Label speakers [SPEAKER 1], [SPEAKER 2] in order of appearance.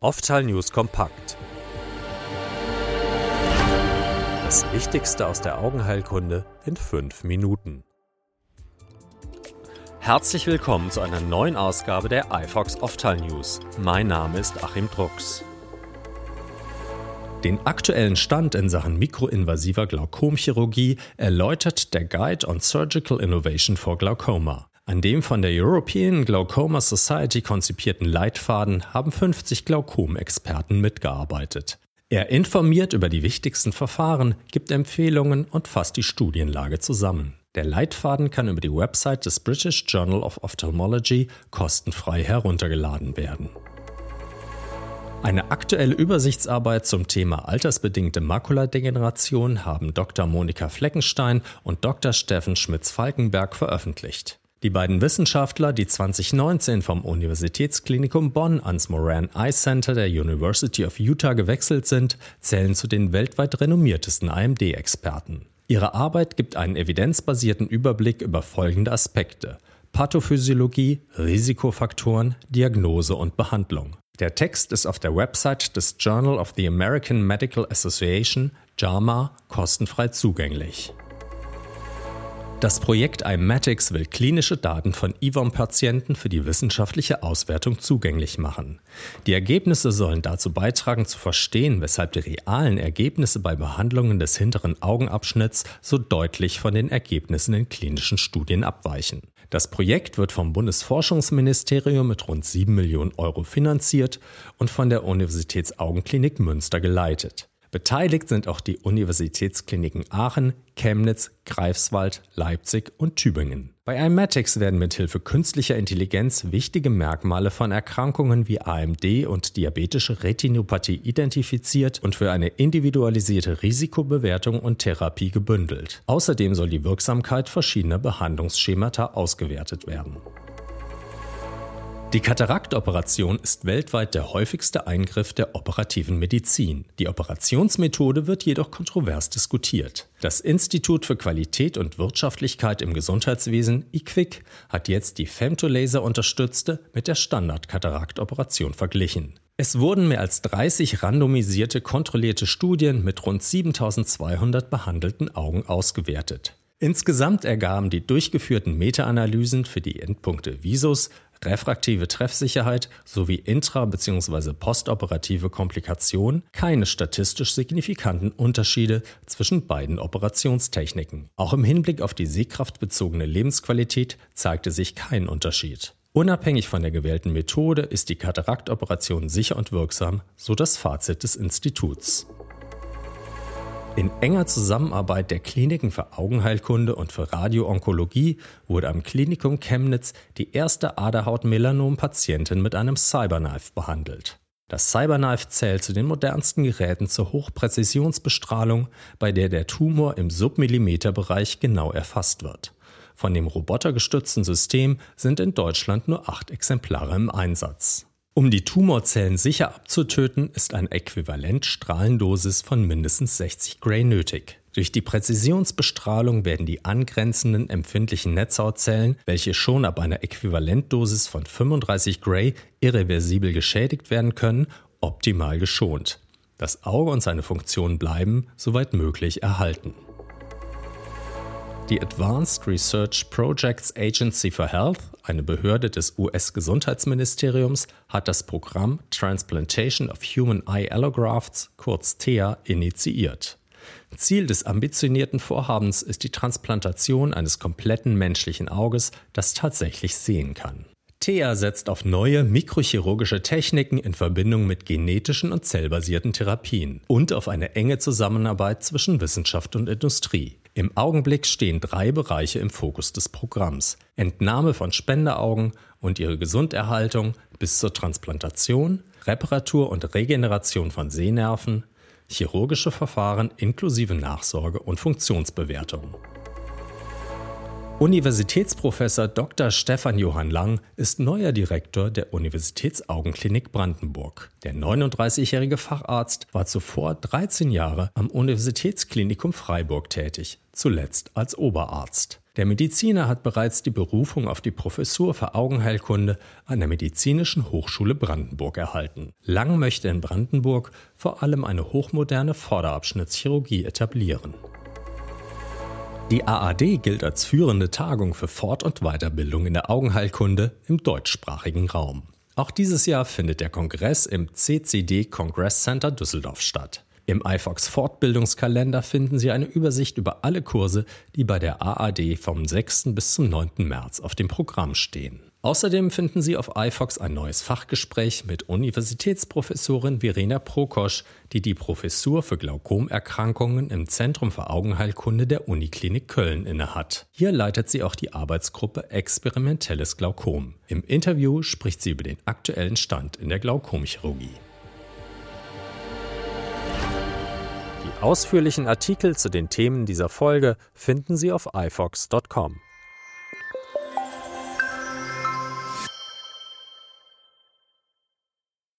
[SPEAKER 1] Oftal News kompakt. Das Wichtigste aus der Augenheilkunde in fünf Minuten. Herzlich willkommen zu einer neuen Ausgabe der iFox Oftal News. Mein Name ist Achim Drucks. Den aktuellen Stand in Sachen mikroinvasiver Glaukomchirurgie erläutert der Guide on Surgical Innovation for Glaucoma. An dem von der European Glaucoma Society konzipierten Leitfaden haben 50 Glaukomexperten mitgearbeitet. Er informiert über die wichtigsten Verfahren, gibt Empfehlungen und fasst die Studienlage zusammen. Der Leitfaden kann über die Website des British Journal of Ophthalmology kostenfrei heruntergeladen werden. Eine aktuelle Übersichtsarbeit zum Thema altersbedingte Makuladegeneration haben Dr. Monika Fleckenstein und Dr. Steffen Schmitz-Falkenberg veröffentlicht. Die beiden Wissenschaftler, die 2019 vom Universitätsklinikum Bonn ans Moran Eye Center der University of Utah gewechselt sind, zählen zu den weltweit renommiertesten AMD-Experten. Ihre Arbeit gibt einen evidenzbasierten Überblick über folgende Aspekte Pathophysiologie, Risikofaktoren, Diagnose und Behandlung. Der Text ist auf der Website des Journal of the American Medical Association, JAMA, kostenfrei zugänglich. Das Projekt IMATICS will klinische Daten von IVOM-Patienten für die wissenschaftliche Auswertung zugänglich machen. Die Ergebnisse sollen dazu beitragen zu verstehen, weshalb die realen Ergebnisse bei Behandlungen des hinteren Augenabschnitts so deutlich von den Ergebnissen in klinischen Studien abweichen. Das Projekt wird vom Bundesforschungsministerium mit rund 7 Millionen Euro finanziert und von der Universitätsaugenklinik Münster geleitet. Beteiligt sind auch die Universitätskliniken Aachen, Chemnitz, Greifswald, Leipzig und Tübingen. Bei IMATICS werden mithilfe künstlicher Intelligenz wichtige Merkmale von Erkrankungen wie AMD und diabetische Retinopathie identifiziert und für eine individualisierte Risikobewertung und Therapie gebündelt. Außerdem soll die Wirksamkeit verschiedener Behandlungsschemata ausgewertet werden. Die Kataraktoperation ist weltweit der häufigste Eingriff der operativen Medizin. Die Operationsmethode wird jedoch kontrovers diskutiert. Das Institut für Qualität und Wirtschaftlichkeit im Gesundheitswesen, IQWIC, hat jetzt die Femtolaser unterstützte mit der Standard-Kataraktoperation verglichen. Es wurden mehr als 30 randomisierte, kontrollierte Studien mit rund 7200 behandelten Augen ausgewertet. Insgesamt ergaben die durchgeführten Meta-Analysen für die Endpunkte Visus, refraktive Treffsicherheit sowie intra- bzw. postoperative Komplikationen keine statistisch signifikanten Unterschiede zwischen beiden Operationstechniken. Auch im Hinblick auf die sehkraftbezogene Lebensqualität zeigte sich kein Unterschied. Unabhängig von der gewählten Methode ist die Kataraktoperation sicher und wirksam, so das Fazit des Instituts. In enger Zusammenarbeit der Kliniken für Augenheilkunde und für Radioonkologie wurde am Klinikum Chemnitz die erste Aderhaut-Melanom-Patientin mit einem Cyberknife behandelt. Das Cyberknife zählt zu den modernsten Geräten zur Hochpräzisionsbestrahlung, bei der der Tumor im Submillimeterbereich genau erfasst wird. Von dem robotergestützten System sind in Deutschland nur acht Exemplare im Einsatz. Um die Tumorzellen sicher abzutöten, ist eine Äquivalentstrahlendosis von mindestens 60 Gray nötig. Durch die Präzisionsbestrahlung werden die angrenzenden empfindlichen Netzhautzellen, welche schon ab einer Äquivalentdosis von 35 Gray irreversibel geschädigt werden können, optimal geschont. Das Auge und seine Funktion bleiben, soweit möglich, erhalten. Die Advanced Research Projects Agency for Health, eine Behörde des US-Gesundheitsministeriums, hat das Programm Transplantation of Human Eye Allografts, kurz TEA, initiiert. Ziel des ambitionierten Vorhabens ist die Transplantation eines kompletten menschlichen Auges, das tatsächlich sehen kann. TEA setzt auf neue mikrochirurgische Techniken in Verbindung mit genetischen und zellbasierten Therapien und auf eine enge Zusammenarbeit zwischen Wissenschaft und Industrie. Im Augenblick stehen drei Bereiche im Fokus des Programms. Entnahme von Spenderaugen und ihre Gesunderhaltung bis zur Transplantation, Reparatur und Regeneration von Sehnerven, chirurgische Verfahren inklusive Nachsorge und Funktionsbewertung. Universitätsprofessor Dr. Stefan Johann Lang ist neuer Direktor der Universitätsaugenklinik Brandenburg. Der 39-jährige Facharzt war zuvor 13 Jahre am Universitätsklinikum Freiburg tätig, zuletzt als Oberarzt. Der Mediziner hat bereits die Berufung auf die Professur für Augenheilkunde an der Medizinischen Hochschule Brandenburg erhalten. Lang möchte in Brandenburg vor allem eine hochmoderne Vorderabschnittschirurgie etablieren. Die AAD gilt als führende Tagung für Fort- und Weiterbildung in der Augenheilkunde im deutschsprachigen Raum. Auch dieses Jahr findet der Kongress im CCD Congress Center Düsseldorf statt. Im iFox Fortbildungskalender finden Sie eine Übersicht über alle Kurse, die bei der AAD vom 6. bis zum 9. März auf dem Programm stehen. Außerdem finden Sie auf iFox ein neues Fachgespräch mit Universitätsprofessorin Verena Prokosch, die die Professur für Glaukomerkrankungen im Zentrum für Augenheilkunde der Uniklinik Köln innehat. Hier leitet sie auch die Arbeitsgruppe Experimentelles Glaukom. Im Interview spricht sie über den aktuellen Stand in der Glaukomchirurgie. Die ausführlichen Artikel zu den Themen dieser Folge finden Sie auf ifox.com.